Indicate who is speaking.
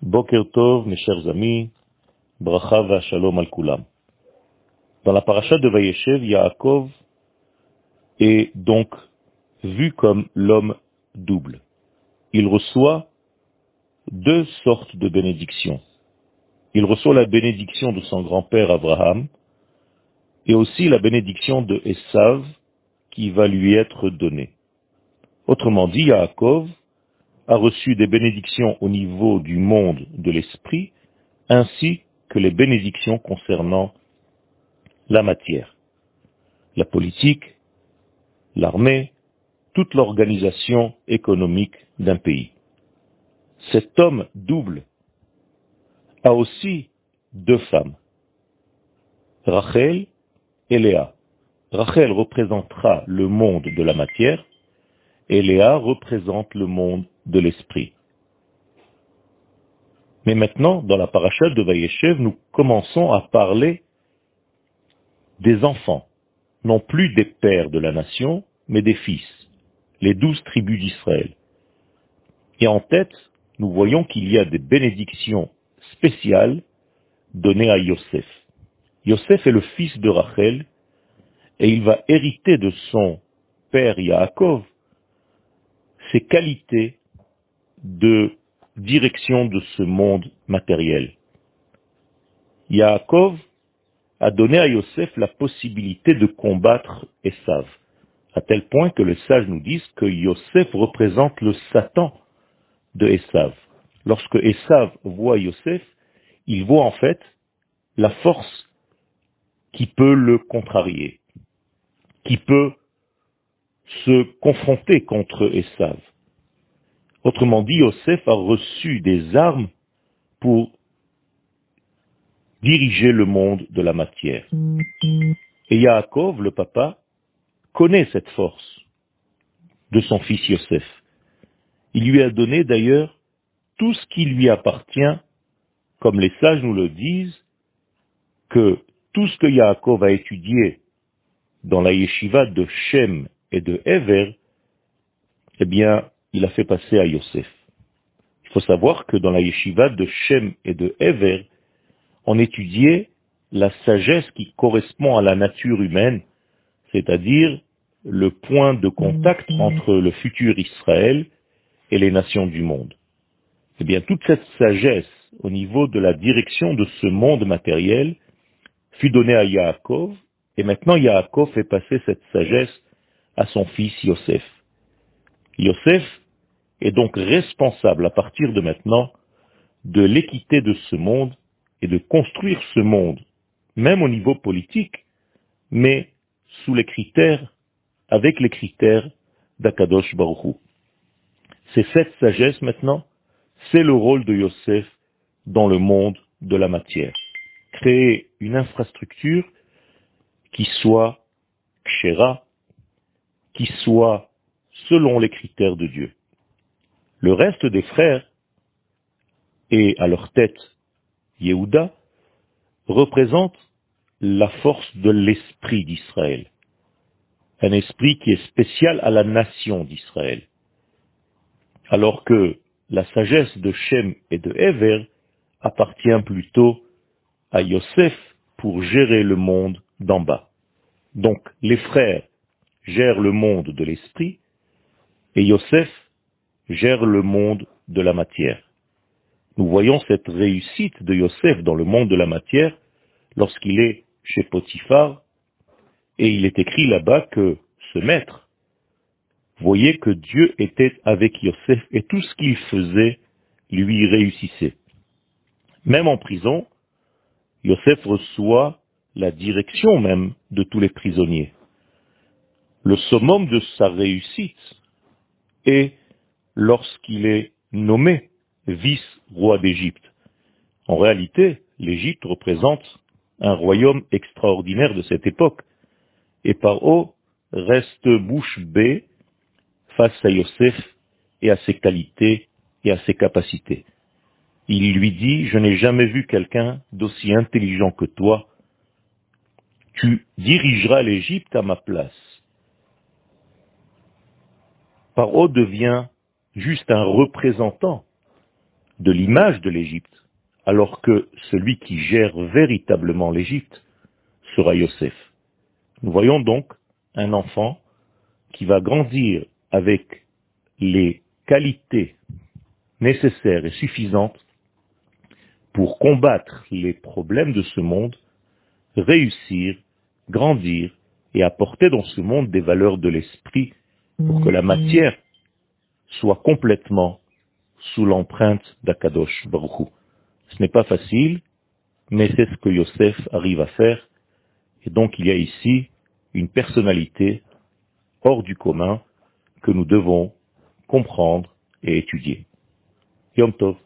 Speaker 1: Boker Tov, mes chers amis, Bracha Shalom al Kulam. Dans la paracha de Vayeshev, Yaakov est donc vu comme l'homme double. Il reçoit deux sortes de bénédictions. Il reçoit la bénédiction de son grand-père Abraham et aussi la bénédiction de Esav qui va lui être donnée. Autrement dit, Yaakov a reçu des bénédictions au niveau du monde de l'esprit, ainsi que les bénédictions concernant la matière, la politique, l'armée, toute l'organisation économique d'un pays. Cet homme double a aussi deux femmes, Rachel et Léa. Rachel représentera le monde de la matière et Léa représente le monde de l'esprit. Mais maintenant, dans la paracha de Vayeshev, nous commençons à parler des enfants, non plus des pères de la nation, mais des fils, les douze tribus d'Israël. Et en tête, nous voyons qu'il y a des bénédictions spéciales données à Yosef. Yosef est le fils de Rachel, et il va hériter de son père Yaakov ses qualités de direction de ce monde matériel. Yaakov a donné à Yosef la possibilité de combattre Esav, à tel point que les sages nous disent que Yosef représente le Satan de Esav. Lorsque Esav voit Yosef, il voit en fait la force qui peut le contrarier, qui peut se confronter contre Esav. Autrement dit, Yosef a reçu des armes pour diriger le monde de la matière. Et Yaakov, le papa, connaît cette force de son fils Yosef. Il lui a donné d'ailleurs tout ce qui lui appartient, comme les sages nous le disent, que tout ce que Yaakov a étudié dans la yeshiva de Shem et de Ever, eh bien, il a fait passer à Yosef. Il faut savoir que dans la yeshiva de Shem et de Ever, on étudiait la sagesse qui correspond à la nature humaine, c'est-à-dire le point de contact entre le futur Israël et les nations du monde. Eh bien, toute cette sagesse au niveau de la direction de ce monde matériel fut donnée à Yaakov, et maintenant Yaakov fait passer cette sagesse à son fils Yosef. Yosef est donc responsable à partir de maintenant de l'équité de ce monde et de construire ce monde, même au niveau politique, mais sous les critères, avec les critères d'Akadosh Baruchou. C'est cette sagesse maintenant, c'est le rôle de Yosef dans le monde de la matière. Créer une infrastructure qui soit kshera, qui soit selon les critères de Dieu. Le reste des frères, et à leur tête Yehuda, représente la force de l'esprit d'Israël. Un esprit qui est spécial à la nation d'Israël. Alors que la sagesse de Shem et de Ever appartient plutôt à Yosef pour gérer le monde d'en bas. Donc les frères gèrent le monde de l'esprit et Yosef gère le monde de la matière. Nous voyons cette réussite de Yosef dans le monde de la matière lorsqu'il est chez Potiphar, et il est écrit là-bas que ce maître voyait que Dieu était avec Yosef et tout ce qu'il faisait lui réussissait. Même en prison, Yosef reçoit la direction même de tous les prisonniers. Le summum de sa réussite est lorsqu'il est nommé vice-roi d'Égypte. En réalité, l'Égypte représente un royaume extraordinaire de cette époque. Et Paro reste bouche bée face à Yosef et à ses qualités et à ses capacités. Il lui dit, je n'ai jamais vu quelqu'un d'aussi intelligent que toi. Tu dirigeras l'Égypte à ma place. Paro devient juste un représentant de l'image de l'Égypte, alors que celui qui gère véritablement l'Égypte sera Yosef. Nous voyons donc un enfant qui va grandir avec les qualités nécessaires et suffisantes pour combattre les problèmes de ce monde, réussir, grandir et apporter dans ce monde des valeurs de l'esprit pour que la matière soit complètement sous l'empreinte d'Akadosh Baruch Ce n'est pas facile, mais c'est ce que Yosef arrive à faire. Et donc il y a ici une personnalité hors du commun que nous devons comprendre et étudier. Yom Tov.